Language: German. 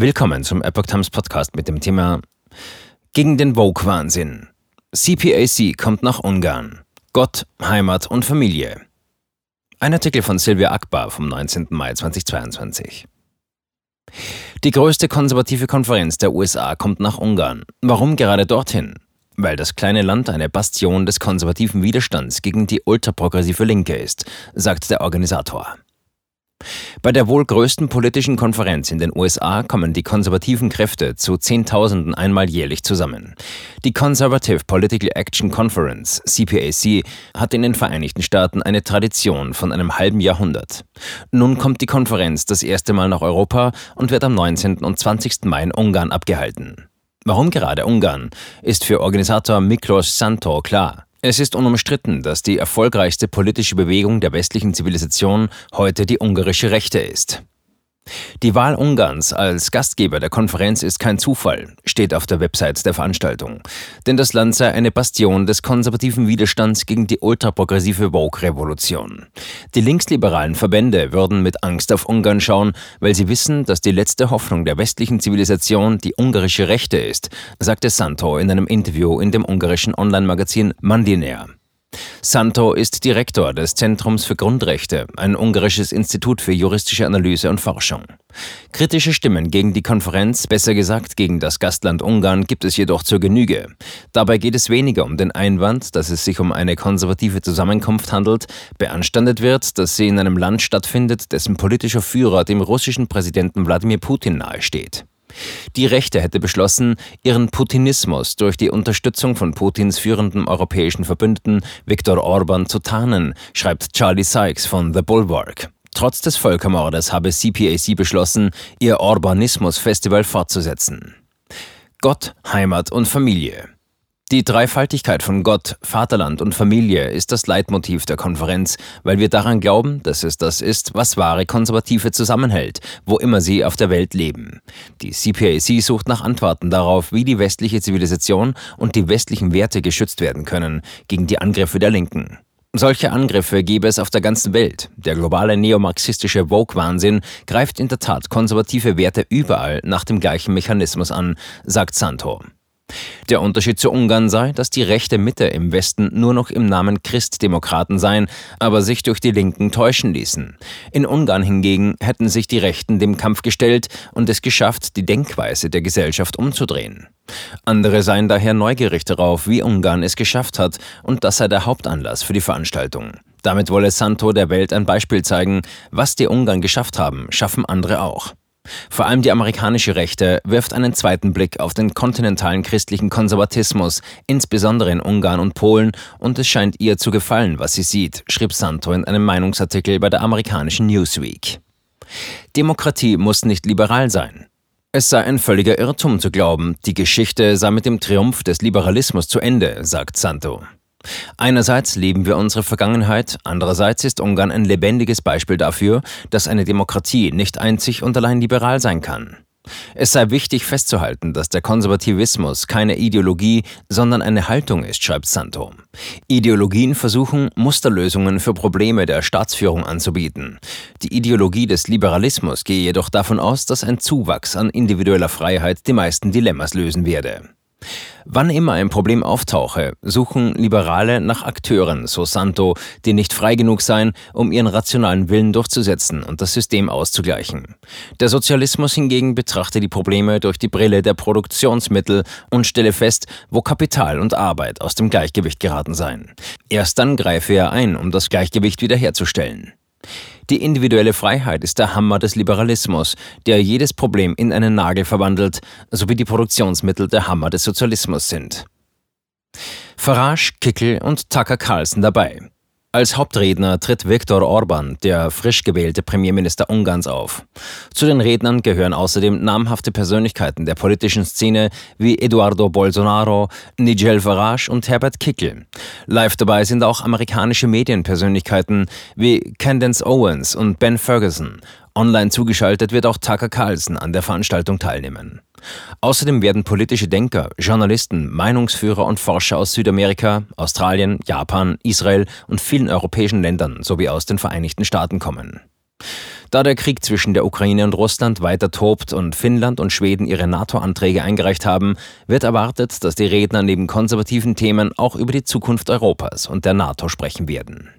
Willkommen zum Epoch Times Podcast mit dem Thema Gegen den Vogue-Wahnsinn. CPAC kommt nach Ungarn. Gott, Heimat und Familie. Ein Artikel von Silvia Akbar vom 19. Mai 2022. Die größte konservative Konferenz der USA kommt nach Ungarn. Warum gerade dorthin? Weil das kleine Land eine Bastion des konservativen Widerstands gegen die ultraprogressive Linke ist, sagt der Organisator. Bei der wohl größten politischen Konferenz in den USA kommen die konservativen Kräfte zu Zehntausenden einmal jährlich zusammen. Die Conservative Political Action Conference, CPAC, hat in den Vereinigten Staaten eine Tradition von einem halben Jahrhundert. Nun kommt die Konferenz das erste Mal nach Europa und wird am 19. und 20. Mai in Ungarn abgehalten. Warum gerade Ungarn, ist für Organisator Miklos Santo klar. Es ist unumstritten, dass die erfolgreichste politische Bewegung der westlichen Zivilisation heute die ungarische Rechte ist. Die Wahl Ungarns als Gastgeber der Konferenz ist kein Zufall, steht auf der Website der Veranstaltung. Denn das Land sei eine Bastion des konservativen Widerstands gegen die ultraprogressive Vogue-Revolution. Die linksliberalen Verbände würden mit Angst auf Ungarn schauen, weil sie wissen, dass die letzte Hoffnung der westlichen Zivilisation die ungarische Rechte ist, sagte Santo in einem Interview in dem ungarischen Online-Magazin Mandiner. Santo ist Direktor des Zentrums für Grundrechte, ein ungarisches Institut für juristische Analyse und Forschung. Kritische Stimmen gegen die Konferenz, besser gesagt gegen das Gastland Ungarn, gibt es jedoch zur Genüge. Dabei geht es weniger um den Einwand, dass es sich um eine konservative Zusammenkunft handelt, beanstandet wird, dass sie in einem Land stattfindet, dessen politischer Führer dem russischen Präsidenten Wladimir Putin nahesteht. Die Rechte hätte beschlossen, ihren Putinismus durch die Unterstützung von Putins führendem europäischen Verbündeten Viktor Orban zu tarnen, schreibt Charlie Sykes von The Bulwark. Trotz des Völkermordes habe CPAC beschlossen, ihr Orbanismus-Festival fortzusetzen. Gott, Heimat und Familie. Die Dreifaltigkeit von Gott, Vaterland und Familie ist das Leitmotiv der Konferenz, weil wir daran glauben, dass es das ist, was wahre Konservative zusammenhält, wo immer sie auf der Welt leben. Die CPAC sucht nach Antworten darauf, wie die westliche Zivilisation und die westlichen Werte geschützt werden können gegen die Angriffe der Linken. Solche Angriffe gäbe es auf der ganzen Welt. Der globale neomarxistische Vogue-Wahnsinn greift in der Tat konservative Werte überall nach dem gleichen Mechanismus an, sagt Santo. Der Unterschied zu Ungarn sei, dass die rechte Mitte im Westen nur noch im Namen Christdemokraten seien, aber sich durch die Linken täuschen ließen. In Ungarn hingegen hätten sich die Rechten dem Kampf gestellt und es geschafft, die Denkweise der Gesellschaft umzudrehen. Andere seien daher neugierig darauf, wie Ungarn es geschafft hat, und das sei der Hauptanlass für die Veranstaltung. Damit wolle Santo der Welt ein Beispiel zeigen, was die Ungarn geschafft haben, schaffen andere auch. Vor allem die amerikanische Rechte wirft einen zweiten Blick auf den kontinentalen christlichen Konservatismus, insbesondere in Ungarn und Polen, und es scheint ihr zu gefallen, was sie sieht, schrieb Santo in einem Meinungsartikel bei der amerikanischen Newsweek. Demokratie muss nicht liberal sein. Es sei ein völliger Irrtum zu glauben, die Geschichte sei mit dem Triumph des Liberalismus zu Ende, sagt Santo. Einerseits leben wir unsere Vergangenheit, andererseits ist Ungarn ein lebendiges Beispiel dafür, dass eine Demokratie nicht einzig und allein liberal sein kann. Es sei wichtig festzuhalten, dass der Konservativismus keine Ideologie, sondern eine Haltung ist, schreibt Santo. Ideologien versuchen, Musterlösungen für Probleme der Staatsführung anzubieten. Die Ideologie des Liberalismus gehe jedoch davon aus, dass ein Zuwachs an individueller Freiheit die meisten Dilemmas lösen werde. Wann immer ein Problem auftauche, suchen Liberale nach Akteuren, so Santo, die nicht frei genug seien, um ihren rationalen Willen durchzusetzen und das System auszugleichen. Der Sozialismus hingegen betrachte die Probleme durch die Brille der Produktionsmittel und stelle fest, wo Kapital und Arbeit aus dem Gleichgewicht geraten seien. Erst dann greife er ein, um das Gleichgewicht wiederherzustellen. Die individuelle Freiheit ist der Hammer des Liberalismus, der jedes Problem in einen Nagel verwandelt, so wie die Produktionsmittel der Hammer des Sozialismus sind. Farage, Kickel und Tucker Carlson dabei. Als Hauptredner tritt Viktor Orban, der frisch gewählte Premierminister Ungarns, auf. Zu den Rednern gehören außerdem namhafte Persönlichkeiten der politischen Szene wie Eduardo Bolsonaro, Nigel Farage und Herbert Kickel. Live dabei sind auch amerikanische Medienpersönlichkeiten wie Candace Owens und Ben Ferguson. Online zugeschaltet wird auch Tucker Carlson an der Veranstaltung teilnehmen. Außerdem werden politische Denker, Journalisten, Meinungsführer und Forscher aus Südamerika, Australien, Japan, Israel und vielen europäischen Ländern sowie aus den Vereinigten Staaten kommen. Da der Krieg zwischen der Ukraine und Russland weiter tobt und Finnland und Schweden ihre NATO-Anträge eingereicht haben, wird erwartet, dass die Redner neben konservativen Themen auch über die Zukunft Europas und der NATO sprechen werden.